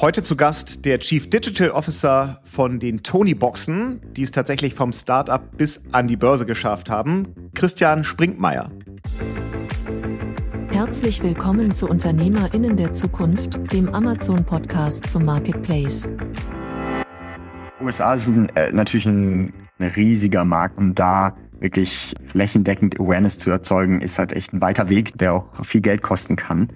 Heute zu Gast der Chief Digital Officer von den Tony Boxen, die es tatsächlich vom Startup bis an die Börse geschafft haben, Christian Sprinkmeier. Herzlich willkommen zu Unternehmerinnen der Zukunft, dem Amazon-Podcast zum Marketplace. USA sind äh, natürlich ein, ein riesiger Markt und da wirklich flächendeckend Awareness zu erzeugen, ist halt echt ein weiter Weg, der auch viel Geld kosten kann.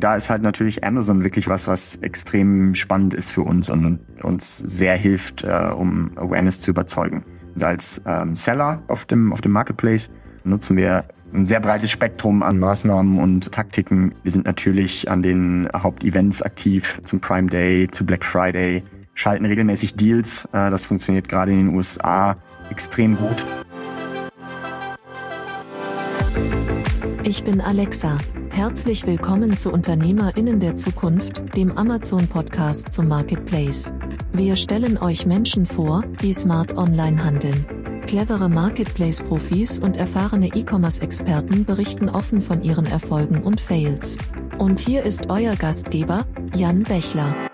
Da ist halt natürlich Amazon wirklich was, was extrem spannend ist für uns und uns sehr hilft, äh, um Awareness zu überzeugen. Und als ähm, Seller auf dem, auf dem Marketplace nutzen wir ein sehr breites Spektrum an Maßnahmen und Taktiken. Wir sind natürlich an den Hauptevents aktiv, zum Prime Day, zu Black Friday, schalten regelmäßig Deals. Äh, das funktioniert gerade in den USA extrem gut. Ich bin Alexa. Herzlich willkommen zu Unternehmerinnen der Zukunft, dem Amazon-Podcast zum Marketplace. Wir stellen euch Menschen vor, die smart online handeln. Clevere Marketplace-Profis und erfahrene E-Commerce-Experten berichten offen von ihren Erfolgen und Fails. Und hier ist euer Gastgeber, Jan Bechler.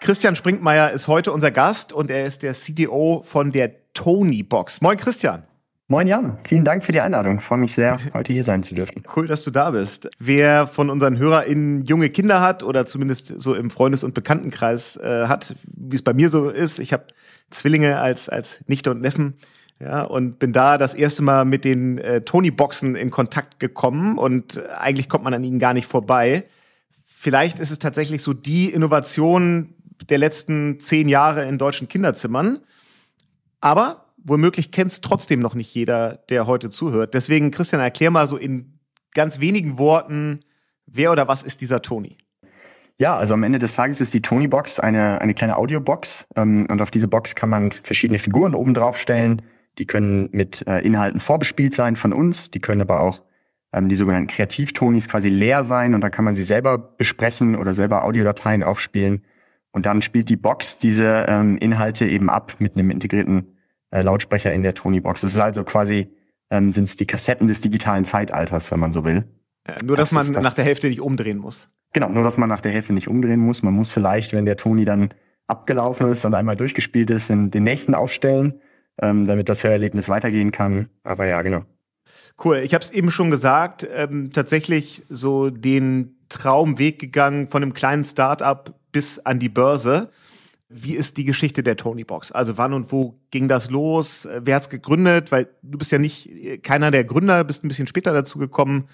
Christian Sprinkmeier ist heute unser Gast und er ist der CDO von der Tony Box. Moin Christian. Moin Jan, vielen Dank für die Einladung. Ich freue mich sehr, heute hier sein zu dürfen. Cool, dass du da bist. Wer von unseren HörerInnen junge Kinder hat oder zumindest so im Freundes- und Bekanntenkreis äh, hat, wie es bei mir so ist, ich habe Zwillinge als, als Nichte und Neffen. Ja, und bin da das erste Mal mit den äh, Tony-Boxen in Kontakt gekommen und eigentlich kommt man an ihnen gar nicht vorbei. Vielleicht ist es tatsächlich so die Innovation der letzten zehn Jahre in deutschen Kinderzimmern. Aber womöglich kennt es trotzdem noch nicht jeder, der heute zuhört. Deswegen, Christian, erklär mal so in ganz wenigen Worten, wer oder was ist dieser Tony? Ja, also am Ende des Tages ist die Tony-Box eine, eine kleine Audiobox ähm, und auf diese Box kann man verschiedene Figuren oben drauf stellen. Die können mit äh, Inhalten vorbespielt sein von uns, die können aber auch ähm, die sogenannten Kreativtonis quasi leer sein und dann kann man sie selber besprechen oder selber Audiodateien aufspielen und dann spielt die Box diese ähm, Inhalte eben ab mit einem integrierten äh, Lautsprecher in der Tony-Box. Es ist also quasi, ähm, sind es die Kassetten des digitalen Zeitalters, wenn man so will. Ja, nur, das dass man das, nach der Hälfte nicht umdrehen muss. Genau, nur, dass man nach der Hälfte nicht umdrehen muss. Man muss vielleicht, wenn der Tony dann abgelaufen ist und einmal durchgespielt ist, den, den nächsten aufstellen, ähm, damit das Hörerlebnis weitergehen kann. Aber ja, genau. Cool. Ich habe es eben schon gesagt, ähm, tatsächlich so den Traumweg gegangen von einem kleinen Start-up bis an die Börse. Wie ist die Geschichte der Tony Box? Also wann und wo ging das los? Wer hat's gegründet? Weil du bist ja nicht keiner der Gründer, bist ein bisschen später dazu gekommen.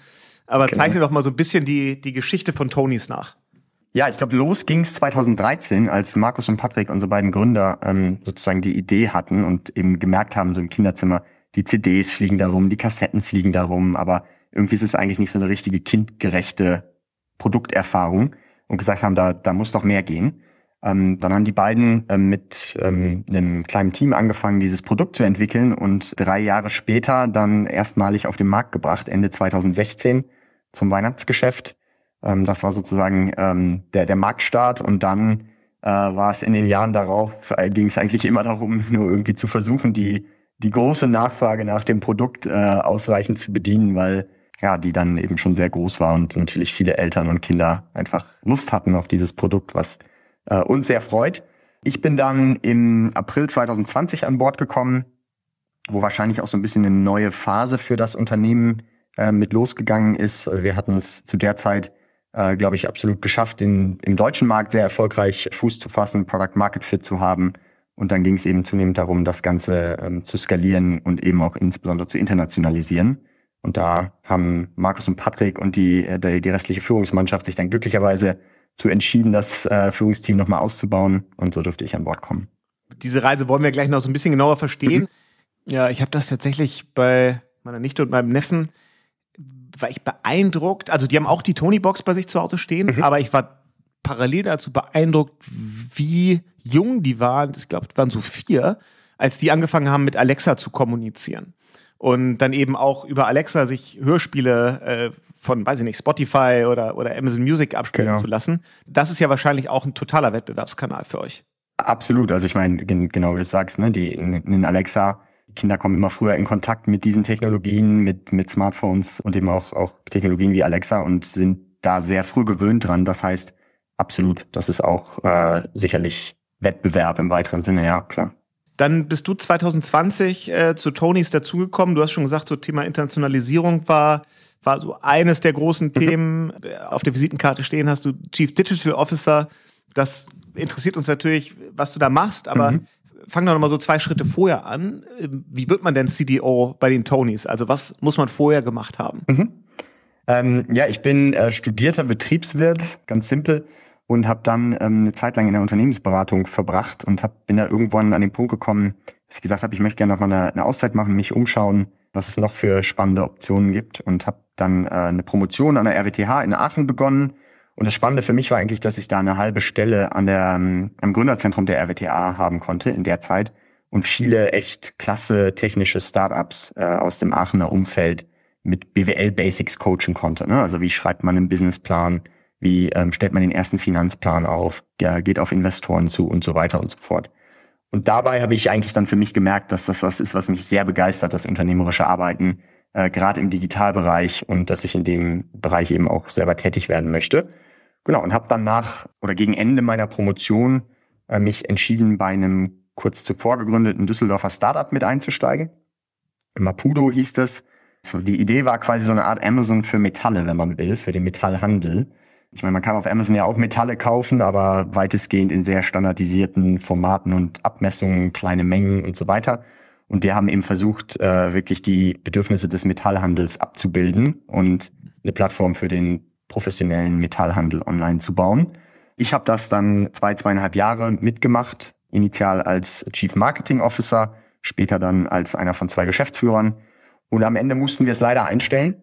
Aber genau. zeichne doch mal so ein bisschen die, die Geschichte von Tonys nach. Ja, ich glaube, los ging's 2013, als Markus und Patrick, unsere beiden Gründer, ähm, sozusagen die Idee hatten und eben gemerkt haben, so im Kinderzimmer, die CDs fliegen darum, die Kassetten fliegen darum, aber irgendwie ist es eigentlich nicht so eine richtige kindgerechte Produkterfahrung und gesagt haben, da, da muss doch mehr gehen. Ähm, dann haben die beiden ähm, mit ähm, einem kleinen Team angefangen, dieses Produkt zu entwickeln und drei Jahre später dann erstmalig auf den Markt gebracht, Ende 2016 zum Weihnachtsgeschäft. Ähm, das war sozusagen ähm, der, der Marktstart und dann äh, war es in den Jahren darauf, äh, ging es eigentlich immer darum, nur irgendwie zu versuchen, die, die große Nachfrage nach dem Produkt äh, ausreichend zu bedienen, weil ja, die dann eben schon sehr groß war und natürlich viele Eltern und Kinder einfach Lust hatten auf dieses Produkt, was äh, uns sehr freut. Ich bin dann im April 2020 an Bord gekommen, wo wahrscheinlich auch so ein bisschen eine neue Phase für das Unternehmen äh, mit losgegangen ist. Wir hatten es zu der Zeit, äh, glaube ich, absolut geschafft, in, im deutschen Markt sehr erfolgreich Fuß zu fassen, Product Market Fit zu haben. Und dann ging es eben zunehmend darum, das Ganze ähm, zu skalieren und eben auch insbesondere zu internationalisieren. Und da haben Markus und Patrick und die, äh, die, die restliche Führungsmannschaft sich dann glücklicherweise zu entschieden, das äh, Führungsteam nochmal auszubauen. Und so durfte ich an Bord kommen. Diese Reise wollen wir gleich noch so ein bisschen genauer verstehen. Mhm. Ja, ich habe das tatsächlich bei meiner Nichte und meinem Neffen, war ich beeindruckt. Also die haben auch die Tony-Box bei sich zu Hause stehen, mhm. aber ich war parallel dazu beeindruckt, wie jung die waren. Ich glaube, es waren so vier, als die angefangen haben, mit Alexa zu kommunizieren und dann eben auch über Alexa sich Hörspiele äh, von, weiß ich nicht, Spotify oder, oder Amazon Music abspielen genau. zu lassen. Das ist ja wahrscheinlich auch ein totaler Wettbewerbskanal für euch. Absolut. Also ich meine, genau wie du sagst, ne, die in, in Alexa, Kinder kommen immer früher in Kontakt mit diesen Technologien, mit, mit Smartphones und eben auch, auch Technologien wie Alexa und sind da sehr früh gewöhnt dran. Das heißt, absolut. Das ist auch äh, sicherlich Wettbewerb im weiteren Sinne, ja, klar. Dann bist du 2020 äh, zu Tonys dazugekommen. Du hast schon gesagt, so Thema Internationalisierung war, war so eines der großen mhm. Themen. Auf der Visitenkarte stehen hast du Chief Digital Officer. Das interessiert uns natürlich, was du da machst, aber mhm. fang doch noch mal so zwei Schritte vorher an. Wie wird man denn CDO bei den Tonys? Also was muss man vorher gemacht haben? Mhm. Ähm, ja, ich bin äh, studierter Betriebswirt, ganz simpel und habe dann ähm, eine Zeit lang in der Unternehmensberatung verbracht und hab, bin da irgendwann an den Punkt gekommen, dass ich gesagt habe, ich möchte gerne noch mal eine, eine Auszeit machen, mich umschauen, was es noch für spannende Optionen gibt und habe dann äh, eine Promotion an der RWTH in Aachen begonnen. Und das Spannende für mich war eigentlich, dass ich da eine halbe Stelle an der, ähm, am Gründerzentrum der RWTH haben konnte in der Zeit und viele echt klasse technische Startups äh, aus dem Aachener Umfeld mit BWL Basics coachen konnte. Ne? Also wie schreibt man einen Businessplan, wie ähm, stellt man den ersten Finanzplan auf? Ja, geht auf Investoren zu und so weiter und so fort. Und dabei habe ich eigentlich dann für mich gemerkt, dass das was ist, was mich sehr begeistert, das unternehmerische Arbeiten, äh, gerade im Digitalbereich und dass ich in dem Bereich eben auch selber tätig werden möchte. Genau, und habe dann nach oder gegen Ende meiner Promotion äh, mich entschieden, bei einem kurz zuvor gegründeten Düsseldorfer Startup mit einzusteigen. Mapudo hieß das. So, die Idee war quasi so eine Art Amazon für Metalle, wenn man will, für den Metallhandel. Ich meine, man kann auf Amazon ja auch Metalle kaufen, aber weitestgehend in sehr standardisierten Formaten und Abmessungen, kleine Mengen und so weiter. Und die haben eben versucht, äh, wirklich die Bedürfnisse des Metallhandels abzubilden und eine Plattform für den professionellen Metallhandel online zu bauen. Ich habe das dann zwei, zweieinhalb Jahre mitgemacht, initial als Chief Marketing Officer, später dann als einer von zwei Geschäftsführern. Und am Ende mussten wir es leider einstellen,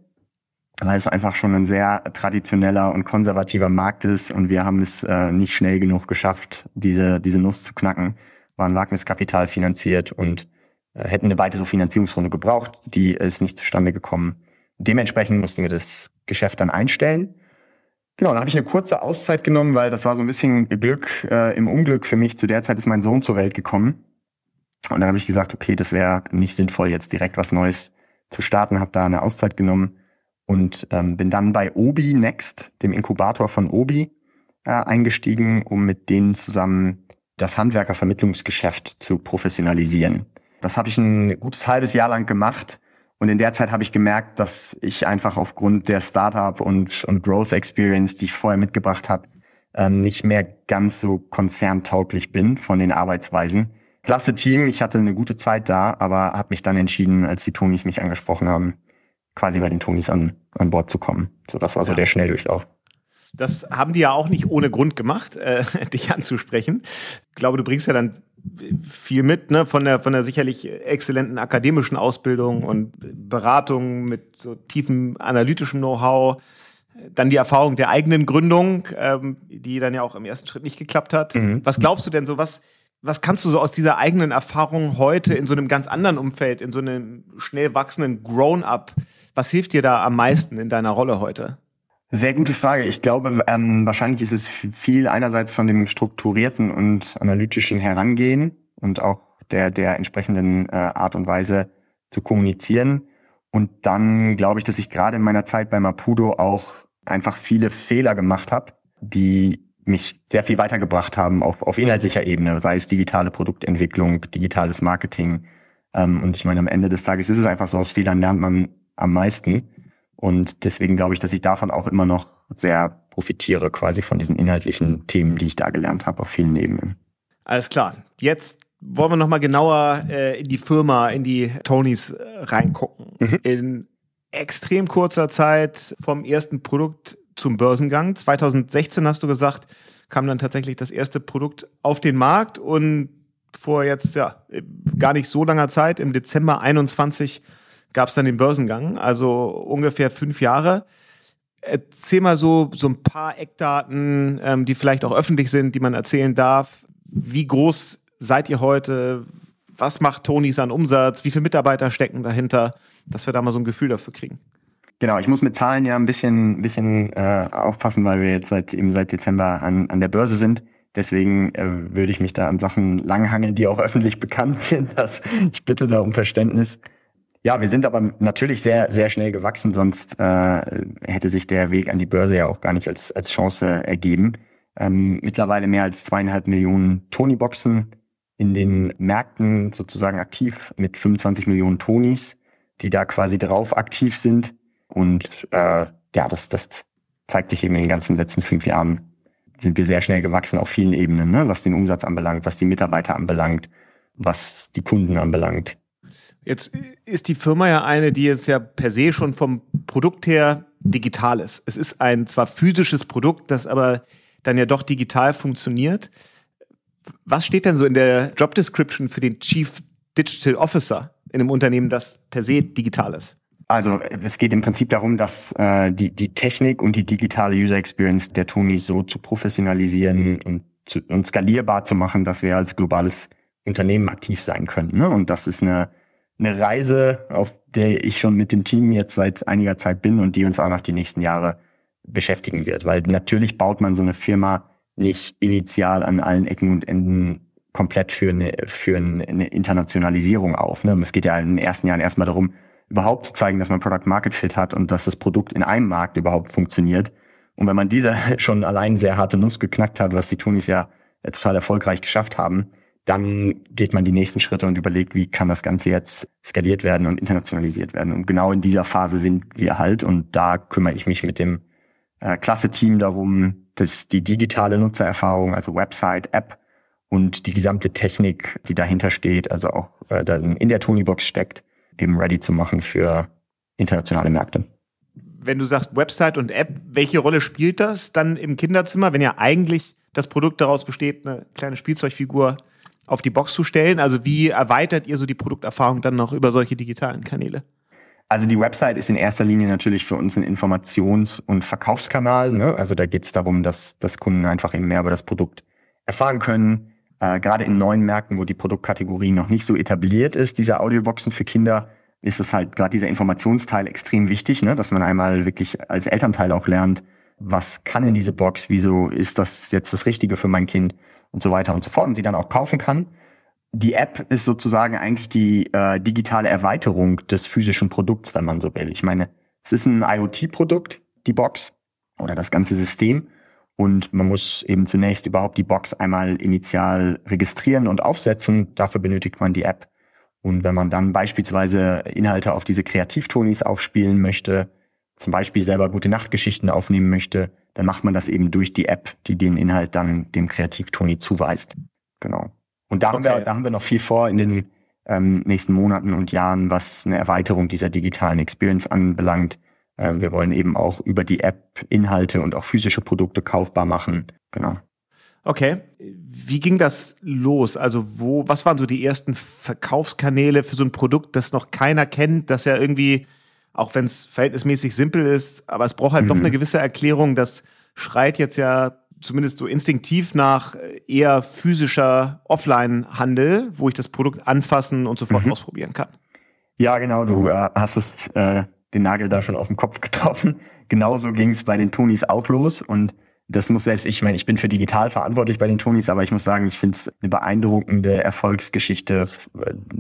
weil es einfach schon ein sehr traditioneller und konservativer Markt ist und wir haben es äh, nicht schnell genug geschafft, diese, diese Nuss zu knacken, waren Wagniskapital finanziert und äh, hätten eine weitere Finanzierungsrunde gebraucht, die ist nicht zustande gekommen. Dementsprechend mussten wir das Geschäft dann einstellen. Genau, dann habe ich eine kurze Auszeit genommen, weil das war so ein bisschen Glück äh, im Unglück für mich. Zu der Zeit ist mein Sohn zur Welt gekommen. Und dann habe ich gesagt, okay, das wäre nicht sinnvoll, jetzt direkt was Neues zu starten, habe da eine Auszeit genommen und ähm, bin dann bei Obi Next, dem Inkubator von Obi, äh, eingestiegen, um mit denen zusammen das Handwerkervermittlungsgeschäft zu professionalisieren. Das habe ich ein gutes halbes Jahr lang gemacht und in der Zeit habe ich gemerkt, dass ich einfach aufgrund der Startup und, und Growth Experience, die ich vorher mitgebracht habe, ähm, nicht mehr ganz so konzerntauglich bin von den Arbeitsweisen. Klasse Team, ich hatte eine gute Zeit da, aber habe mich dann entschieden, als die Tonis mich angesprochen haben, quasi bei den Tonis an, an Bord zu kommen. So, das war so ja. der Schnelldurchlauf. Das haben die ja auch nicht ohne Grund gemacht, äh, dich anzusprechen. Ich glaube, du bringst ja dann viel mit, ne, von der, von der sicherlich exzellenten akademischen Ausbildung und Beratung mit so tiefem analytischem Know-how. Dann die Erfahrung der eigenen Gründung, ähm, die dann ja auch im ersten Schritt nicht geklappt hat. Mhm. Was glaubst du denn so, was, was kannst du so aus dieser eigenen Erfahrung heute in so einem ganz anderen Umfeld, in so einem schnell wachsenden Grown-up, was hilft dir da am meisten in deiner Rolle heute? Sehr gute Frage. Ich glaube, ähm, wahrscheinlich ist es viel einerseits von dem strukturierten und analytischen Herangehen und auch der, der entsprechenden äh, Art und Weise zu kommunizieren. Und dann glaube ich, dass ich gerade in meiner Zeit bei Mapudo auch einfach viele Fehler gemacht habe, die mich sehr viel weitergebracht haben auf, auf inhaltlicher Ebene, sei es digitale Produktentwicklung, digitales Marketing. Ähm, und ich meine, am Ende des Tages ist es einfach so, aus Fehlern lernt man am meisten. Und deswegen glaube ich, dass ich davon auch immer noch sehr profitiere, quasi von diesen inhaltlichen Themen, die ich da gelernt habe, auf vielen Ebenen. Alles klar. Jetzt wollen wir nochmal genauer äh, in die Firma, in die Tonys äh, reingucken. Mhm. In extrem kurzer Zeit vom ersten Produkt zum Börsengang. 2016 hast du gesagt, kam dann tatsächlich das erste Produkt auf den Markt und vor jetzt ja gar nicht so langer Zeit, im Dezember 21, gab es dann den Börsengang, also ungefähr fünf Jahre. Erzähl mal so, so ein paar Eckdaten, ähm, die vielleicht auch öffentlich sind, die man erzählen darf. Wie groß seid ihr heute? Was macht Tonys an Umsatz? Wie viele Mitarbeiter stecken dahinter? Dass wir da mal so ein Gefühl dafür kriegen. Genau, ich muss mit Zahlen ja ein bisschen, bisschen äh, aufpassen, weil wir jetzt seit eben seit Dezember an, an der Börse sind. Deswegen äh, würde ich mich da an Sachen langhangeln, die auch öffentlich bekannt sind. Das, ich bitte da um Verständnis. Ja, wir sind aber natürlich sehr, sehr schnell gewachsen, sonst äh, hätte sich der Weg an die Börse ja auch gar nicht als, als Chance ergeben. ähm, mittlerweile mehr als zweieinhalb Millionen Tony-Boxen in den Märkten sozusagen aktiv mit 25 Millionen Tonis, die da quasi drauf aktiv sind. Und äh, ja, das, das zeigt sich eben in den ganzen letzten fünf Jahren sind wir sehr schnell gewachsen auf vielen Ebenen, ne? was den Umsatz anbelangt, was die Mitarbeiter anbelangt, was die Kunden anbelangt. Jetzt ist die Firma ja eine, die jetzt ja per se schon vom Produkt her digital ist. Es ist ein zwar physisches Produkt, das aber dann ja doch digital funktioniert. Was steht denn so in der Job Description für den Chief Digital Officer in einem Unternehmen, das per se digital ist? Also es geht im Prinzip darum, dass äh, die, die Technik und die digitale User Experience der Toni so zu professionalisieren und, zu, und skalierbar zu machen, dass wir als globales Unternehmen aktiv sein können. Ne? Und das ist eine, eine Reise, auf der ich schon mit dem Team jetzt seit einiger Zeit bin und die uns auch noch die nächsten Jahre beschäftigen wird. Weil natürlich baut man so eine Firma nicht initial an allen Ecken und Enden komplett für eine, für eine Internationalisierung auf. Ne? Es geht ja in den ersten Jahren erstmal darum, überhaupt zu zeigen, dass man Product Market Fit hat und dass das Produkt in einem Markt überhaupt funktioniert. Und wenn man diese schon allein sehr harte Nuss geknackt hat, was die Tonis ja total erfolgreich geschafft haben, dann geht man die nächsten Schritte und überlegt, wie kann das Ganze jetzt skaliert werden und internationalisiert werden. Und genau in dieser Phase sind wir halt und da kümmere ich mich mit dem äh, Klasse-Team darum, dass die digitale Nutzererfahrung, also Website, App und die gesamte Technik, die dahinter steht, also auch äh, in der Tonybox steckt, eben ready zu machen für internationale Märkte. Wenn du sagst Website und App, welche Rolle spielt das dann im Kinderzimmer, wenn ja eigentlich das Produkt daraus besteht, eine kleine Spielzeugfigur auf die Box zu stellen? Also wie erweitert ihr so die Produkterfahrung dann noch über solche digitalen Kanäle? Also die Website ist in erster Linie natürlich für uns ein Informations- und Verkaufskanal. Ne? Also da geht es darum, dass, dass Kunden einfach eben mehr über das Produkt erfahren können. Äh, gerade in neuen Märkten, wo die Produktkategorie noch nicht so etabliert ist, diese Audioboxen für Kinder, ist es halt gerade dieser Informationsteil extrem wichtig, ne? dass man einmal wirklich als Elternteil auch lernt, was kann in diese Box, wieso ist das jetzt das Richtige für mein Kind und so weiter und so fort und sie dann auch kaufen kann. Die App ist sozusagen eigentlich die äh, digitale Erweiterung des physischen Produkts, wenn man so will. Ich meine, es ist ein IoT-Produkt, die Box oder das ganze System. Und man muss eben zunächst überhaupt die Box einmal initial registrieren und aufsetzen. Dafür benötigt man die App. Und wenn man dann beispielsweise Inhalte auf diese Kreativtonis aufspielen möchte, zum Beispiel selber gute Nachtgeschichten aufnehmen möchte, dann macht man das eben durch die App, die den Inhalt dann dem Kreativtoni zuweist. Genau. Und da, okay. haben wir, da haben wir noch viel vor in den ähm, nächsten Monaten und Jahren, was eine Erweiterung dieser digitalen Experience anbelangt. Äh, wir wollen eben auch über die App Inhalte und auch physische Produkte kaufbar machen. Genau. Okay. Wie ging das los? Also wo, was waren so die ersten Verkaufskanäle für so ein Produkt, das noch keiner kennt, das ja irgendwie, auch wenn es verhältnismäßig simpel ist, aber es braucht halt mhm. doch eine gewisse Erklärung. Das schreit jetzt ja zumindest so instinktiv nach eher physischer Offline-Handel, wo ich das Produkt anfassen und sofort mhm. ausprobieren kann. Ja, genau. Du äh, hast es äh, den Nagel da schon auf den Kopf getroffen. Genauso ging es bei den Tonis auch los und das muss selbst ich, ich meine, ich bin für digital verantwortlich bei den Tonis, aber ich muss sagen, ich finde es eine beeindruckende Erfolgsgeschichte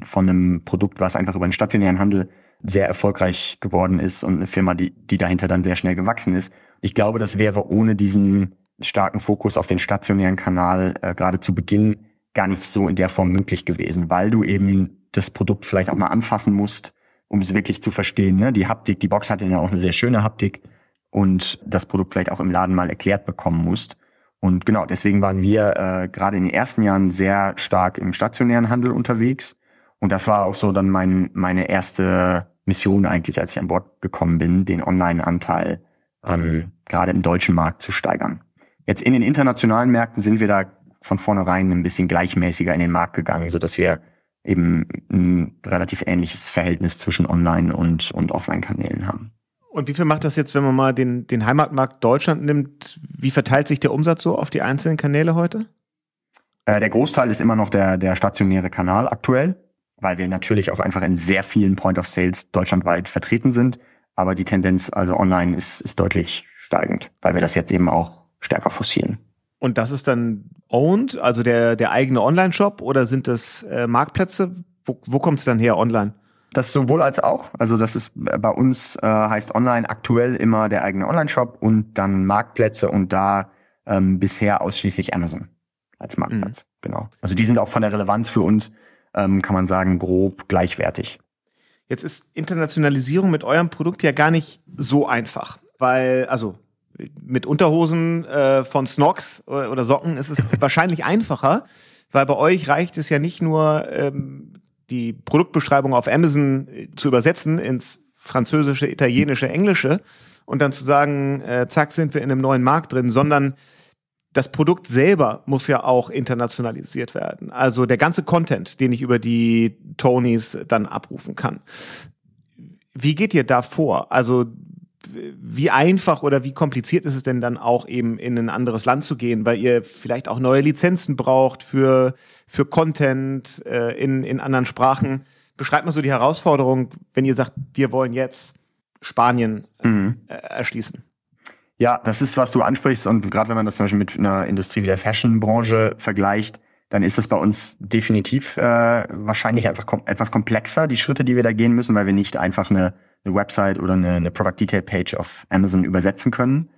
von einem Produkt, was einfach über den stationären Handel sehr erfolgreich geworden ist und eine Firma, die, die dahinter dann sehr schnell gewachsen ist. Ich glaube, das wäre ohne diesen starken Fokus auf den stationären Kanal äh, gerade zu Beginn gar nicht so in der Form möglich gewesen, weil du eben das Produkt vielleicht auch mal anfassen musst, um es wirklich zu verstehen. Ne? Die Haptik, die Box hat ja auch eine sehr schöne Haptik und das Produkt vielleicht auch im Laden mal erklärt bekommen musst. Und genau, deswegen waren wir äh, gerade in den ersten Jahren sehr stark im stationären Handel unterwegs. Und das war auch so dann mein, meine erste Mission eigentlich, als ich an Bord gekommen bin, den Online-Anteil ähm, gerade im deutschen Markt zu steigern. Jetzt in den internationalen Märkten sind wir da von vornherein ein bisschen gleichmäßiger in den Markt gegangen, so dass wir eben ein relativ ähnliches Verhältnis zwischen Online- und, und Offline-Kanälen haben. Und wie viel macht das jetzt, wenn man mal den, den Heimatmarkt Deutschland nimmt? Wie verteilt sich der Umsatz so auf die einzelnen Kanäle heute? Äh, der Großteil ist immer noch der, der stationäre Kanal aktuell, weil wir natürlich auch einfach in sehr vielen Point of Sales deutschlandweit vertreten sind. Aber die Tendenz also online ist, ist deutlich steigend, weil wir das jetzt eben auch stärker forcieren. Und das ist dann owned, also der, der eigene Online-Shop oder sind das äh, Marktplätze? Wo, wo kommt es dann her online? Das sowohl als auch. Also das ist äh, bei uns äh, heißt online aktuell immer der eigene Online-Shop und dann Marktplätze und da ähm, bisher ausschließlich Amazon als Marktplatz. Mhm. Genau. Also die sind auch von der Relevanz für uns, ähm, kann man sagen, grob gleichwertig. Jetzt ist Internationalisierung mit eurem Produkt ja gar nicht so einfach, weil, also mit Unterhosen äh, von Snox oder Socken ist es wahrscheinlich einfacher, weil bei euch reicht es ja nicht nur, ähm, die Produktbeschreibung auf Amazon äh, zu übersetzen ins Französische, Italienische, Englische und dann zu sagen, äh, zack, sind wir in einem neuen Markt drin, sondern das Produkt selber muss ja auch internationalisiert werden. Also der ganze Content, den ich über die Tonys dann abrufen kann. Wie geht ihr da vor? Also wie einfach oder wie kompliziert ist es denn dann auch eben in ein anderes Land zu gehen, weil ihr vielleicht auch neue Lizenzen braucht für, für Content äh, in, in anderen Sprachen? Beschreibt mal so die Herausforderung, wenn ihr sagt, wir wollen jetzt Spanien äh, mhm. erschließen. Ja, das ist, was du ansprichst. Und gerade wenn man das zum Beispiel mit einer Industrie wie der Fashion-Branche vergleicht, dann ist das bei uns definitiv äh, wahrscheinlich einfach kom etwas komplexer, die Schritte, die wir da gehen müssen, weil wir nicht einfach eine, eine Website oder eine, eine Product Detail Page auf Amazon übersetzen können.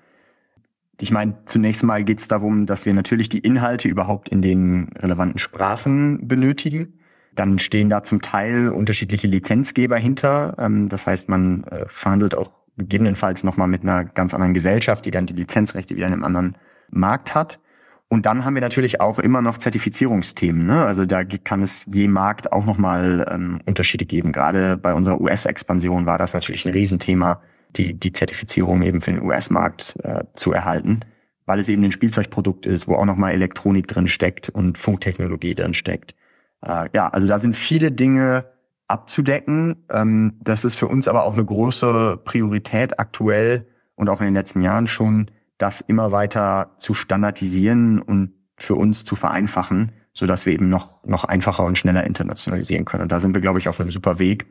Ich meine, zunächst mal geht es darum, dass wir natürlich die Inhalte überhaupt in den relevanten Sprachen benötigen. Dann stehen da zum Teil unterschiedliche Lizenzgeber hinter. Ähm, das heißt, man äh, verhandelt auch gegebenenfalls nochmal mit einer ganz anderen Gesellschaft, die dann die Lizenzrechte wieder in einem anderen Markt hat. Und dann haben wir natürlich auch immer noch Zertifizierungsthemen. Ne? Also da kann es je Markt auch nochmal ähm, Unterschiede geben. Gerade bei unserer US-Expansion war das natürlich ein Riesenthema, die, die Zertifizierung eben für den US-Markt äh, zu erhalten, weil es eben ein Spielzeugprodukt ist, wo auch nochmal Elektronik drin steckt und Funktechnologie drin steckt. Äh, ja, also da sind viele Dinge, abzudecken. Ähm, das ist für uns aber auch eine große Priorität aktuell und auch in den letzten Jahren schon, das immer weiter zu standardisieren und für uns zu vereinfachen, so dass wir eben noch, noch einfacher und schneller internationalisieren können. Und da sind wir, glaube ich, auf einem super Weg.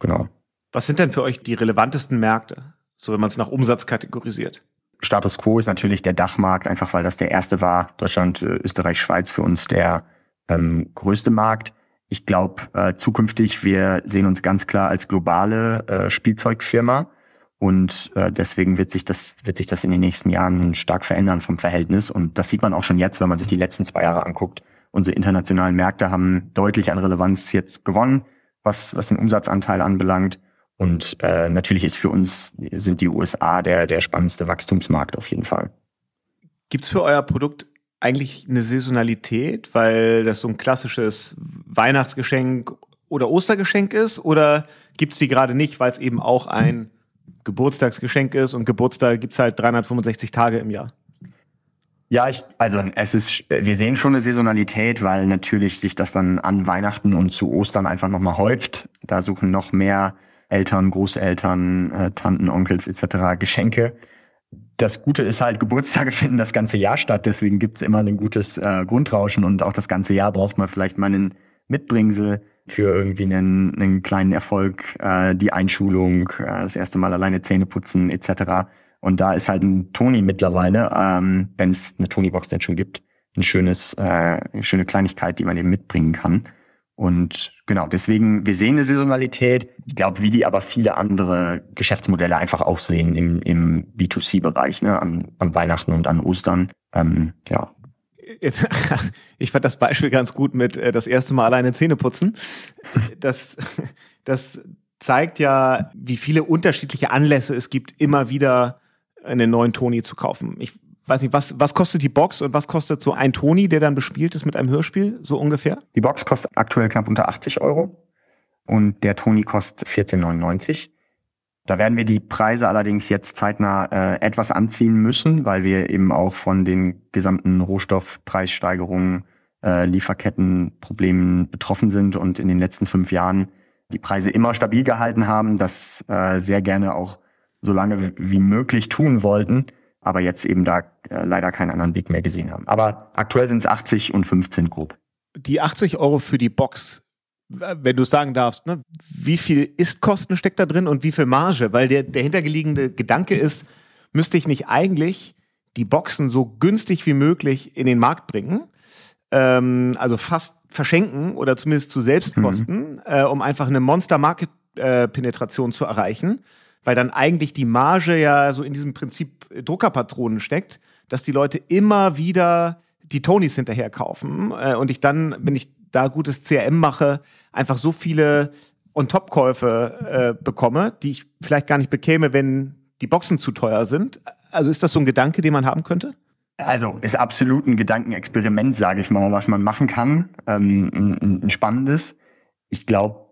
Genau. Was sind denn für euch die relevantesten Märkte, so wenn man es nach Umsatz kategorisiert? Status quo ist natürlich der Dachmarkt, einfach weil das der erste war. Deutschland, äh, Österreich, Schweiz für uns der ähm, größte Markt. Ich glaube, äh, zukünftig, wir sehen uns ganz klar als globale äh, Spielzeugfirma. Und äh, deswegen wird sich das wird sich das in den nächsten Jahren stark verändern vom Verhältnis. Und das sieht man auch schon jetzt, wenn man sich die letzten zwei Jahre anguckt. Unsere internationalen Märkte haben deutlich an Relevanz jetzt gewonnen, was was den Umsatzanteil anbelangt. Und äh, natürlich ist für uns sind die USA der der spannendste Wachstumsmarkt auf jeden Fall. Gibt's für euer Produkt eigentlich eine Saisonalität, weil das so ein klassisches Weihnachtsgeschenk oder Ostergeschenk ist? Oder gibt es die gerade nicht, weil es eben auch ein Geburtstagsgeschenk ist und Geburtstag gibt es halt 365 Tage im Jahr? Ja, ich, also es ist, wir sehen schon eine Saisonalität, weil natürlich sich das dann an Weihnachten und zu Ostern einfach nochmal häuft. Da suchen noch mehr Eltern, Großeltern, äh, Tanten, Onkels etc. Geschenke das Gute ist halt, Geburtstage finden das ganze Jahr statt, deswegen gibt's immer ein gutes äh, Grundrauschen und auch das ganze Jahr braucht man vielleicht mal einen Mitbringsel für irgendwie einen, einen kleinen Erfolg, äh, die Einschulung, äh, das erste Mal alleine Zähne putzen etc. Und da ist halt ein Toni mittlerweile, ähm, wenn es eine Toni-Box denn schon gibt, ein schönes, äh, eine schöne Kleinigkeit, die man eben mitbringen kann. Und genau, deswegen, wir sehen eine Saisonalität. Ich glaube, wie die aber viele andere Geschäftsmodelle einfach auch sehen im, im B2C-Bereich, ne, an, an Weihnachten und an Ostern. Ähm, ja. Ich fand das Beispiel ganz gut mit äh, das erste Mal alleine Zähne putzen. Das, das zeigt ja, wie viele unterschiedliche Anlässe es gibt, immer wieder einen neuen Toni zu kaufen. Ich weiß nicht, was, was kostet die Box und was kostet so ein Toni, der dann bespielt ist mit einem Hörspiel, so ungefähr? Die Box kostet aktuell knapp unter 80 Euro und der Toni kostet 14,99. Da werden wir die Preise allerdings jetzt zeitnah äh, etwas anziehen müssen, weil wir eben auch von den gesamten Rohstoffpreissteigerungen, äh, Lieferkettenproblemen betroffen sind und in den letzten fünf Jahren die Preise immer stabil gehalten haben, das äh, sehr gerne auch so lange wie möglich tun wollten aber jetzt eben da äh, leider keinen anderen Weg mehr gesehen haben. Aber aktuell sind es 80 und 15 grob. Die 80 Euro für die Box, wenn du sagen darfst, ne, wie viel Istkosten steckt da drin und wie viel Marge? Weil der, der hintergelegene Gedanke ist, müsste ich nicht eigentlich die Boxen so günstig wie möglich in den Markt bringen, ähm, also fast verschenken oder zumindest zu Selbstkosten, mhm. äh, um einfach eine Monster-Market-Penetration äh, zu erreichen weil dann eigentlich die Marge ja so in diesem Prinzip Druckerpatronen steckt, dass die Leute immer wieder die Tonys hinterher kaufen äh, und ich dann, wenn ich da gutes CRM mache, einfach so viele On-Top-Käufe äh, bekomme, die ich vielleicht gar nicht bekäme, wenn die Boxen zu teuer sind. Also ist das so ein Gedanke, den man haben könnte? Also ist absolut ein Gedankenexperiment, sage ich mal, was man machen kann. Ähm, ein, ein spannendes. Ich glaube,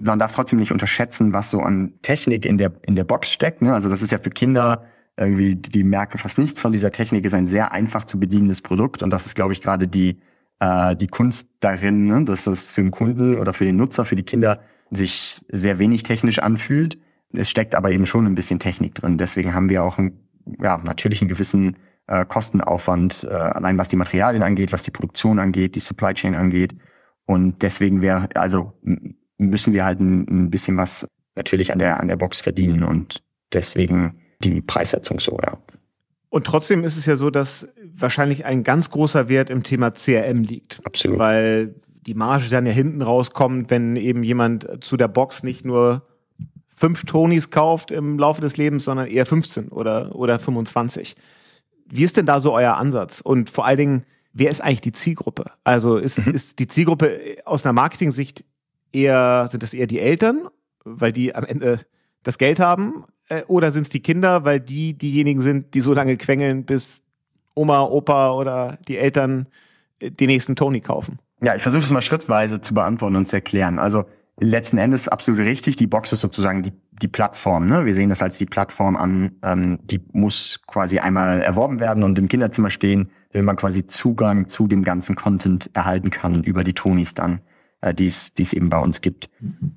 man darf trotzdem nicht unterschätzen, was so an Technik in der in der Box steckt. Ne? Also das ist ja für Kinder irgendwie, die merken fast nichts von dieser Technik. Ist ein sehr einfach zu bedienendes Produkt und das ist, glaube ich, gerade die äh, die Kunst darin, ne? dass das für den Kunden oder für den Nutzer, für die Kinder sich sehr wenig technisch anfühlt. Es steckt aber eben schon ein bisschen Technik drin. Deswegen haben wir auch einen, ja, natürlich einen gewissen äh, Kostenaufwand, äh, allein was die Materialien angeht, was die Produktion angeht, die Supply Chain angeht. Und deswegen wäre, also müssen wir halt ein, bisschen was natürlich an der, an der Box verdienen und deswegen die Preissetzung so, ja. Und trotzdem ist es ja so, dass wahrscheinlich ein ganz großer Wert im Thema CRM liegt. Absolut. Weil die Marge dann ja hinten rauskommt, wenn eben jemand zu der Box nicht nur fünf Tonys kauft im Laufe des Lebens, sondern eher 15 oder, oder 25. Wie ist denn da so euer Ansatz? Und vor allen Dingen, wer ist eigentlich die Zielgruppe? Also ist, mhm. ist die Zielgruppe aus einer Marketing-Sicht eher, sind das eher die Eltern, weil die am Ende das Geld haben? Äh, oder sind es die Kinder, weil die diejenigen sind, die so lange quengeln, bis Oma, Opa oder die Eltern äh, den nächsten Tony kaufen? Ja, ich versuche es mal schrittweise zu beantworten und zu erklären. Also letzten Endes absolut richtig. Die Box ist sozusagen die, die Plattform. Ne? Wir sehen das als die Plattform an. Ähm, die muss quasi einmal erworben werden und im Kinderzimmer stehen, wenn man quasi Zugang zu dem ganzen Content erhalten kann über die Tonis dann, äh, die es eben bei uns gibt.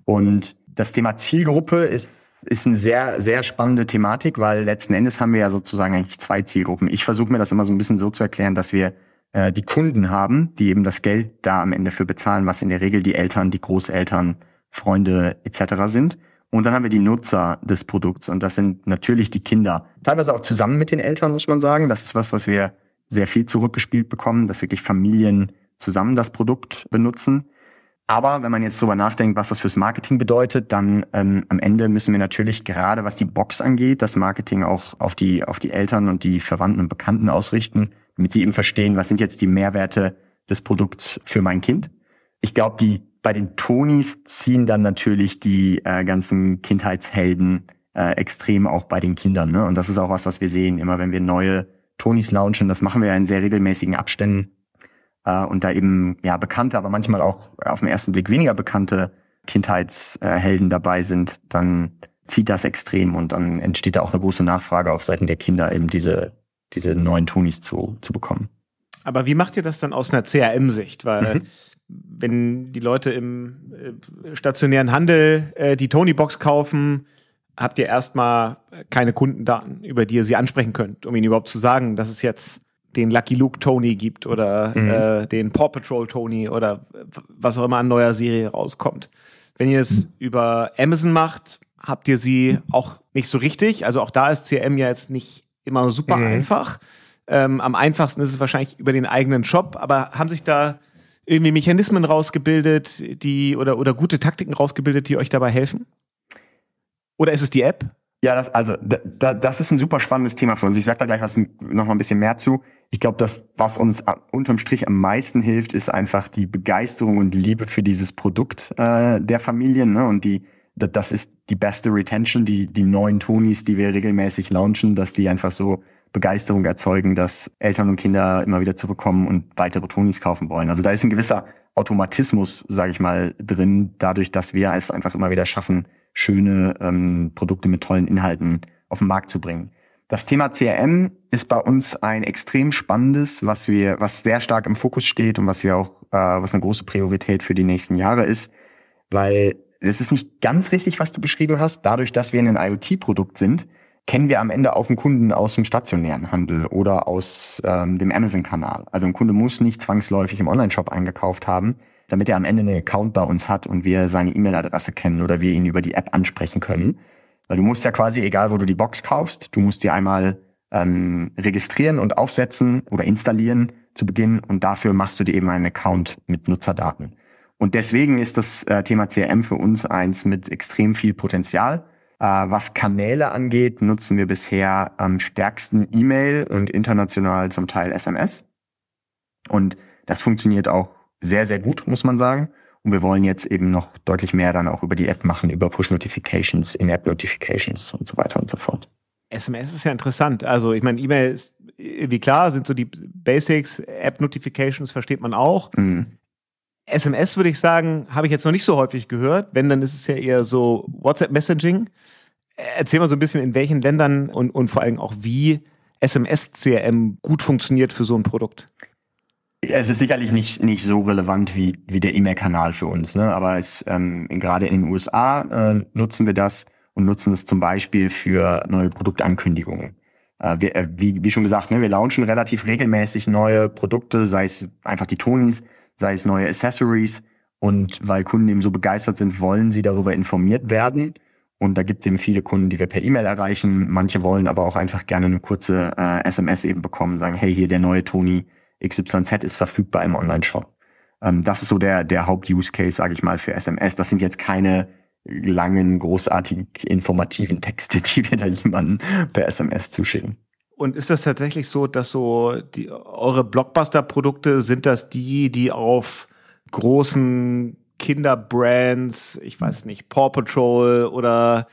Und das Thema Zielgruppe ist ist eine sehr, sehr spannende Thematik, weil letzten Endes haben wir ja sozusagen eigentlich zwei Zielgruppen. Ich versuche mir das immer so ein bisschen so zu erklären, dass wir äh, die Kunden haben, die eben das Geld da am Ende für bezahlen, was in der Regel die Eltern, die Großeltern, Freunde etc. sind. Und dann haben wir die Nutzer des Produkts und das sind natürlich die Kinder. Teilweise auch zusammen mit den Eltern, muss man sagen. Das ist was, was wir sehr viel zurückgespielt bekommen, dass wirklich Familien zusammen das Produkt benutzen. Aber wenn man jetzt darüber nachdenkt, was das fürs Marketing bedeutet, dann ähm, am Ende müssen wir natürlich gerade, was die Box angeht, das Marketing auch auf die, auf die Eltern und die Verwandten und Bekannten ausrichten, damit sie eben verstehen, was sind jetzt die Mehrwerte des Produkts für mein Kind. Ich glaube, die bei den Tonys ziehen dann natürlich die äh, ganzen Kindheitshelden äh, extrem auch bei den Kindern. Ne? Und das ist auch was, was wir sehen, immer wenn wir neue Tonys launchen. Das machen wir ja in sehr regelmäßigen Abständen. Äh, und da eben ja bekannte, aber manchmal auch auf den ersten Blick weniger bekannte Kindheitshelden dabei sind, dann zieht das extrem und dann entsteht da auch eine große Nachfrage auf Seiten der Kinder, eben diese, diese neuen Tonys zu, zu bekommen. Aber wie macht ihr das dann aus einer CRM-Sicht? Weil mhm wenn die Leute im äh, stationären Handel äh, die Tony-Box kaufen, habt ihr erstmal keine Kundendaten, über die ihr sie ansprechen könnt, um ihnen überhaupt zu sagen, dass es jetzt den Lucky Luke Tony gibt oder mhm. äh, den Paw Patrol Tony oder was auch immer an neuer Serie rauskommt. Wenn ihr es über Amazon macht, habt ihr sie auch nicht so richtig. Also auch da ist CRM ja jetzt nicht immer super mhm. einfach. Ähm, am einfachsten ist es wahrscheinlich über den eigenen Shop, aber haben sich da irgendwie Mechanismen rausgebildet, die oder, oder gute Taktiken rausgebildet, die euch dabei helfen? Oder ist es die App? Ja, das, also da, das ist ein super spannendes Thema für uns. Ich sage da gleich was noch mal ein bisschen mehr zu. Ich glaube, das, was uns unterm Strich am meisten hilft, ist einfach die Begeisterung und Liebe für dieses Produkt äh, der Familien. Ne? Und die, das ist die beste Retention, die, die neuen Tonis, die wir regelmäßig launchen, dass die einfach so Begeisterung erzeugen, dass Eltern und Kinder immer wieder zurückkommen und weitere Tonis kaufen wollen. Also da ist ein gewisser Automatismus, sage ich mal, drin, dadurch, dass wir es einfach immer wieder schaffen, schöne ähm, Produkte mit tollen Inhalten auf den Markt zu bringen. Das Thema CRM ist bei uns ein extrem spannendes, was wir, was sehr stark im Fokus steht und was wir auch, äh, was eine große Priorität für die nächsten Jahre ist, weil es ist nicht ganz richtig, was du beschrieben hast. Dadurch, dass wir ein IoT-Produkt sind, kennen wir am Ende auch einen Kunden aus dem stationären Handel oder aus ähm, dem Amazon-Kanal. Also ein Kunde muss nicht zwangsläufig im Online-Shop eingekauft haben, damit er am Ende einen Account bei uns hat und wir seine E-Mail-Adresse kennen oder wir ihn über die App ansprechen können. Weil du musst ja quasi, egal wo du die Box kaufst, du musst dir einmal ähm, registrieren und aufsetzen oder installieren zu Beginn und dafür machst du dir eben einen Account mit Nutzerdaten. Und deswegen ist das äh, Thema CRM für uns eins mit extrem viel Potenzial Äh, was Kanäle angeht, nutzen wir bisher am stärksten E-Mail und international zum Teil SMS. Und das funktioniert auch sehr, sehr gut, muss man sagen. Und wir wollen jetzt eben noch deutlich mehr dann auch über die App machen, über Push-Notifications, In-App-Notifications und so weiter und so fort. SMS ist ja interessant. Also ich meine, E-Mail ist wie klar, sind so die Basics, App-Notifications versteht man auch. Mhm. SMS würde ich sagen, habe ich jetzt noch nicht so häufig gehört. Wenn, dann ist es ja eher so WhatsApp-Messaging. Erzähl mal so ein bisschen, in welchen Ländern und, und vor allem auch wie SMS-CRM gut funktioniert für so ein Produkt. Es ist sicherlich nicht, nicht so relevant wie, wie der E-Mail-Kanal für uns, ne? aber es, ähm, gerade in den USA äh, nutzen wir das und nutzen es zum Beispiel für neue Produktankündigungen. Äh, wir, äh, wie, wie schon gesagt, ne, wir launchen relativ regelmäßig neue Produkte, sei es einfach die Tonings, sei es neue Accessories. Und weil Kunden eben so begeistert sind, wollen sie darüber informiert werden. Und da gibt es eben viele Kunden, die wir per E-Mail erreichen. Manche wollen aber auch einfach gerne eine kurze äh, SMS eben bekommen, sagen, hey, hier der neue Tony XYZ ist verfügbar im Online-Shop. Ähm, das ist so der, der Haupt-Use-Case, sage ich mal, für SMS. Das sind jetzt keine langen, großartigen, informativen Texte, die wir da jemanden per SMS zuschicken. Und ist das tatsächlich so, dass so die, eure Blockbuster-Produkte sind das die, die auf großen Kinderbrands, ich weiß nicht, Paw Patrol oder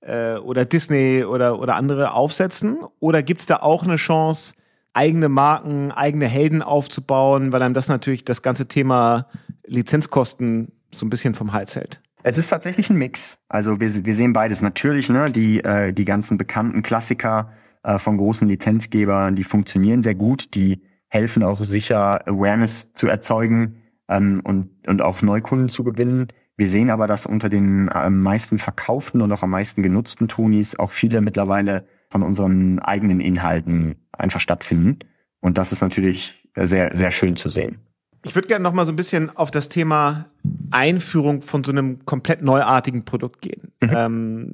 äh, oder Disney oder oder andere aufsetzen? Oder gibt es da auch eine Chance, eigene Marken, eigene Helden aufzubauen, weil einem das natürlich das ganze Thema Lizenzkosten so ein bisschen vom Hals hält? Es ist tatsächlich ein Mix. Also wir, wir sehen beides. Natürlich, ne, die, äh, die ganzen bekannten Klassiker äh, von großen Lizenzgebern, die funktionieren sehr gut, die helfen auch sicher, Awareness zu erzeugen ähm, und, und auch Neukunden zu gewinnen. Wir sehen aber, dass unter den am meisten verkauften und auch am meisten genutzten Tonis auch viele mittlerweile von unseren eigenen Inhalten einfach stattfinden. Und das ist natürlich sehr, sehr schön zu sehen. Ich würde gerne noch mal so ein bisschen auf das Thema Einführung von so einem komplett neuartigen Produkt gehen. Mhm. Ähm,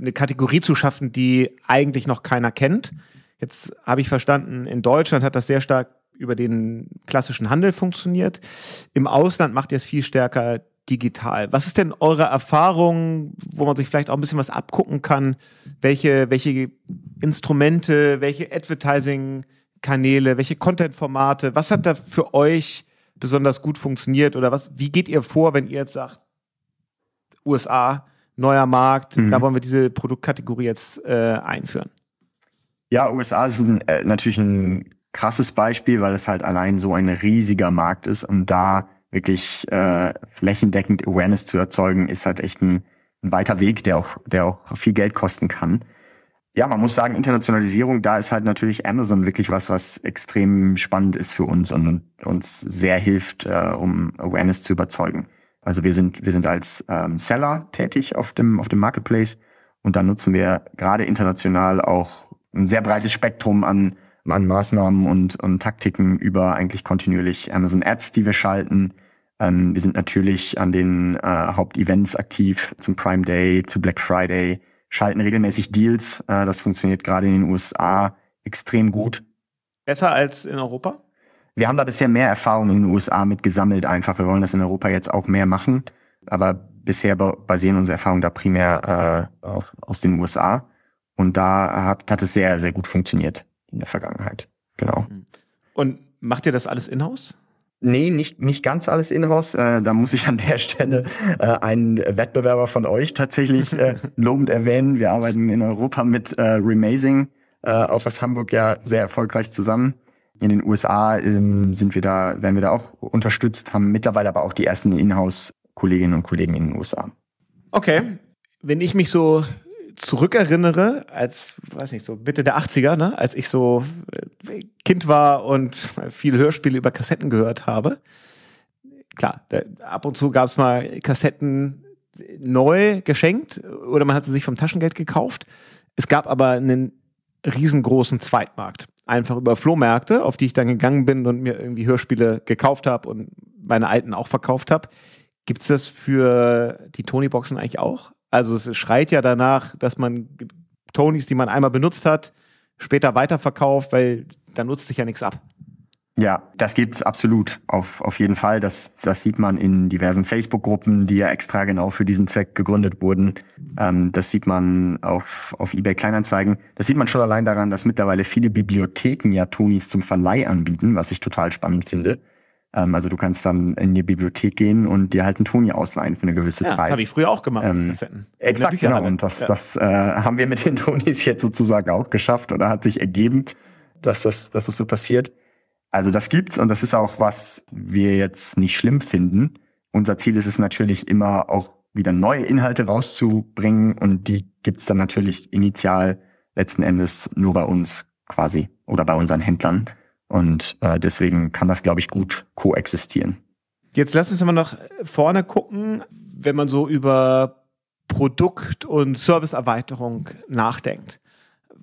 eine Kategorie zu schaffen, die eigentlich noch keiner kennt. Jetzt habe ich verstanden, in Deutschland hat das sehr stark über den klassischen Handel funktioniert. Im Ausland macht ihr es viel stärker digital. Was ist denn eure Erfahrung, wo man sich vielleicht auch ein bisschen was abgucken kann? Welche, welche Instrumente, welche Advertising-Kanäle, welche Content-Formate, was hat da für euch besonders gut funktioniert oder was, wie geht ihr vor, wenn ihr jetzt sagt, USA, neuer Markt, mhm. da wollen wir diese Produktkategorie jetzt äh, einführen? Ja, USA ist ein, äh, natürlich ein krasses Beispiel, weil es halt allein so ein riesiger Markt ist und da wirklich äh, flächendeckend Awareness zu erzeugen, ist halt echt ein, ein weiter Weg, der auch, der auch viel Geld kosten kann ja, man muss sagen, Internationalisierung, da ist halt natürlich Amazon wirklich was, was extrem spannend ist für uns und, uns sehr hilft, äh, um Awareness zu überzeugen. Also wir sind, wir sind als ähm, Seller tätig auf dem, auf dem Marketplace und da nutzen wir gerade international auch ein sehr breites Spektrum an, an Maßnahmen und, und Taktiken über eigentlich kontinuierlich Amazon Ads, die wir schalten. Ähm, wir sind natürlich an den äh, Hauptevents aktiv, zum Prime Day, zu Black Friday, schalten regelmäßig Deals. Äh, das funktioniert gerade in den USA extrem gut. Besser als in Europa? Wir haben da bisher mehr Erfahrung in den USA mit gesammelt einfach. Wir wollen das in Europa jetzt auch mehr machen. Aber bisher basieren unsere Erfahrungen da primär äh, auf, aus den USA. Und da hat, hat es sehr, sehr gut funktioniert in der Vergangenheit. Genau. Und macht ihr das alles in-house? Nee, nicht, nicht ganz alles in-house. Äh, da muss ich an der Stelle äh, einen Wettbewerber von euch tatsächlich äh, lobend erwähnen. Wir arbeiten in Europa mit äh, Remazing äh, auf aus Hamburg ja sehr erfolgreich zusammen. In den USA ähm, sind wir da, werden wir da auch unterstützt, haben mittlerweile aber auch die ersten Inhouse-Kolleginnen und Kollegen in den USA. Okay. Wenn ich mich so zurückerinnere, als, weiß nicht, so Mitte der 80er, ne, als ich so äh, Kind war und viele Hörspiele über Kassetten gehört habe. Klar, da, ab und zu gab es mal Kassetten neu geschenkt oder man hat sie sich vom Taschengeld gekauft. Es gab aber einen riesengroßen Zweitmarkt. Einfach über Flohmärkte, auf die ich dann gegangen bin und mir irgendwie Hörspiele gekauft habe und meine alten auch verkauft habe. Gibt es das für die Tony-Boxen eigentlich auch? Also es schreit ja danach, dass man Tonys, die man einmal benutzt hat, später weiterverkauft, weil da nutzt sich ja nichts ab. Ja, das gibt's absolut, auf, auf jeden Fall. Das, das sieht man in diversen Facebook-Gruppen, die ja extra genau für diesen Zweck gegründet wurden. Ähm, das sieht man auf, auf eBay Kleinanzeigen. Das sieht man schon allein daran, dass mittlerweile viele Bibliotheken ja Tonis zum Verleih anbieten, was ich total spannend finde. Ähm, also du kannst dann in die Bibliothek gehen und dir halt einen Toni ausleihen für eine gewisse ja, Zeit. Das habe ich früher auch gemacht. Ähm, exakt, genau. Und das, ja. das äh, haben wir mit den Tonis jetzt sozusagen auch geschafft oder hat sich ergeben, dass das, dass das so passiert. Also das gibt's und das ist auch was wir jetzt nicht schlimm finden. Unser Ziel ist es natürlich immer auch wieder neue Inhalte rauszubringen und die gibt's dann natürlich initial letzten Endes nur bei uns quasi oder bei unseren Händlern. Und äh, deswegen kann das, glaube ich, gut koexistieren. Jetzt lass uns mal noch vorne gucken, wenn man so über Produkt- und Serviceerweiterung nachdenkt.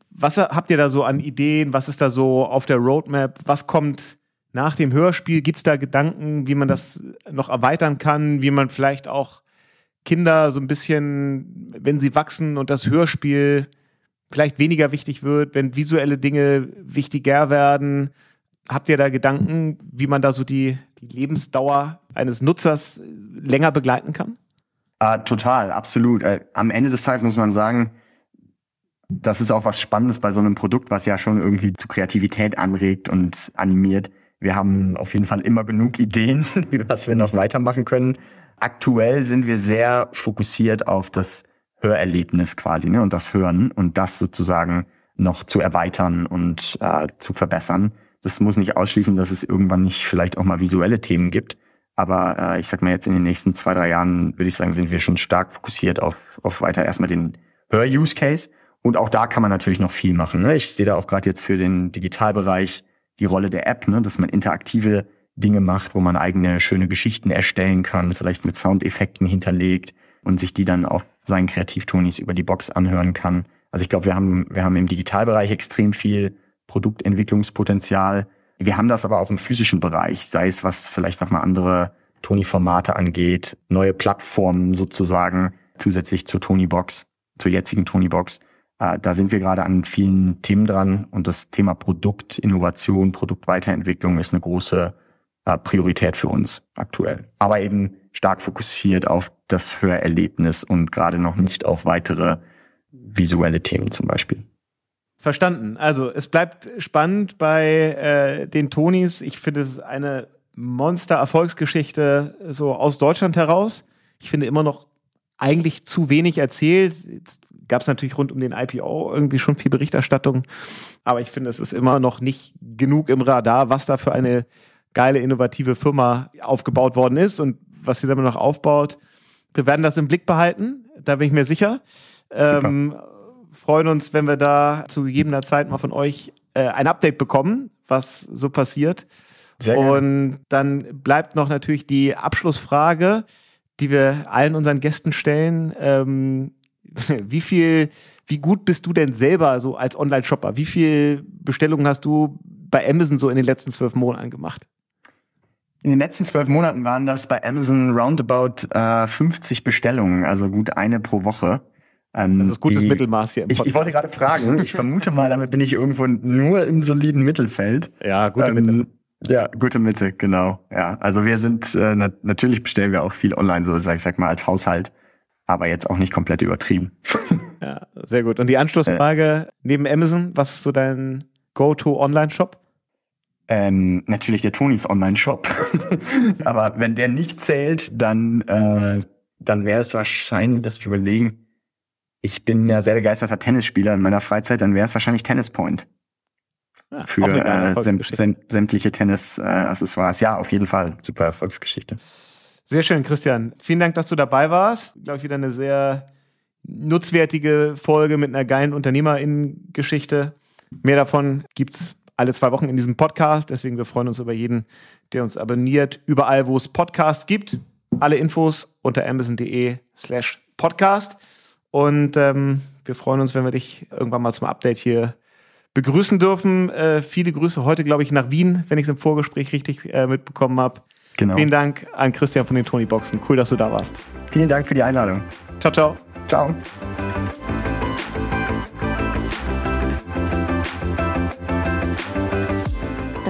Was habt ihr da so an Ideen? Was ist da so auf der Roadmap? Was kommt nach dem Hörspiel? Gibt es da Gedanken, wie man das noch erweitern kann? Wie man vielleicht auch Kinder so ein bisschen, wenn sie wachsen und das Hörspiel vielleicht weniger wichtig wird, wenn visuelle Dinge wichtiger werden? Habt ihr da Gedanken, wie man da so die, die Lebensdauer eines Nutzers länger begleiten kann? Ah, total, absolut. Äh, am Ende des Tages muss man sagen, das ist auch was Spannendes bei so einem Produkt, was ja schon irgendwie zu Kreativität anregt und animiert. Wir haben auf jeden Fall immer genug Ideen, was wir noch weitermachen können. Aktuell sind wir sehr fokussiert auf das Hörerlebnis quasi ne, und das Hören und das sozusagen noch zu erweitern und äh, zu verbessern. Das muss nicht ausschließen, dass es irgendwann nicht vielleicht auch mal visuelle Themen gibt. Aber äh, ich sag mal jetzt in den nächsten zwei, drei Jahren würde ich sagen, sind wir schon stark fokussiert auf, auf weiter erstmal den Hör-Use-Case und auch da kann man natürlich noch viel machen. Ne? Ich sehe da auch gerade jetzt für den Digitalbereich die Rolle der App, ne? dass man interaktive Dinge macht, wo man eigene schöne Geschichten erstellen kann, vielleicht mit Soundeffekten hinterlegt und sich die dann auf seinen Kreativtonis über die Box anhören kann. Also ich glaube, wir haben, wir haben im Digitalbereich extrem viel Produktentwicklungspotenzial. Wir haben das aber auch im physischen Bereich, sei es was vielleicht nochmal andere Toni-Formate angeht, neue Plattformen sozusagen zusätzlich zur Tony-Box, zur jetzigen Tony-Box. Äh, da sind wir gerade an vielen Themen dran und das Thema Produktinnovation, Produktweiterentwicklung ist eine große äh, Priorität für uns aktuell. Aber eben stark fokussiert auf das Hörerlebnis und gerade noch nicht auf weitere visuelle Themen zum Beispiel. Verstanden. Also es bleibt spannend bei äh, den Tonis. Ich finde es ist eine Monster-Erfolgsgeschichte so aus Deutschland heraus. Ich finde immer noch eigentlich zu wenig erzählt. Jetzt gab es natürlich rund um den IPO irgendwie schon viel Berichterstattung. Aber ich finde, es ist immer noch nicht genug im Radar, was da für eine geile, innovative Firma aufgebaut worden ist und was sie damit noch aufbaut. Wir werden das im Blick behalten, da bin ich mir sicher. Ähm, freuen uns, wenn wir da zu gegebener Zeit mal von euch äh, ein Update bekommen, was so passiert. Sehr gerne. Und dann bleibt noch natürlich die Abschlussfrage, die wir allen unseren Gästen stellen. Ähm, wie viel, wie gut bist du denn selber so als Online-Shopper? Wie viel Bestellungen hast du bei Amazon so in den letzten zwölf Monaten gemacht? In den letzten zwölf Monaten waren das bei Amazon roundabout äh, 50 Bestellungen, also gut eine pro Woche. Ähm, das ist gutes die, Mittelmaß hier im Podcast. Ich, ich wollte gerade fragen, ich vermute mal, damit bin ich irgendwo nur im soliden Mittelfeld. Ja, gute ähm, Mitte. Ja, gute Mitte, genau. Ja, also wir sind, äh, na, natürlich bestellen wir auch viel online, so sag ich sag mal, als Haushalt aber jetzt auch nicht komplett übertrieben. ja, sehr gut. Und die Anschlussfrage, äh, neben Amazon, was ist so dein Go-To-Online-Shop? Ähm, natürlich der Tonis Online-Shop. aber wenn der nicht zählt, dann, äh, dann wäre es wahrscheinlich, dass ich überlegen, ich bin ja sehr begeisterter Tennisspieler in meiner Freizeit, dann wäre es wahrscheinlich Tennis Point. Ja, für äh, säm sämtliche Tennis-Accessoires. Äh, ja, auf jeden Fall. Super Erfolgsgeschichte. Sehr schön, Christian. Vielen Dank, dass du dabei warst. Glaube ich, wieder eine sehr nutzwertige Folge mit einer geilen Unternehmerinnen-Geschichte. Mehr davon gibt's alle zwei Wochen in diesem Podcast. Deswegen wir freuen uns über jeden, der uns abonniert. Überall, wo es Podcasts gibt. Alle Infos unter amazon.de slash podcast. Und ähm, wir freuen uns, wenn wir dich irgendwann mal zum Update hier begrüßen dürfen. Äh, viele Grüße heute, glaube ich, nach Wien, wenn ich es im Vorgespräch richtig äh, mitbekommen habe. Genau. Vielen Dank an Christian von den Tony Boxen. Cool, dass du da warst. Vielen Dank für die Einladung. Ciao, ciao. Ciao.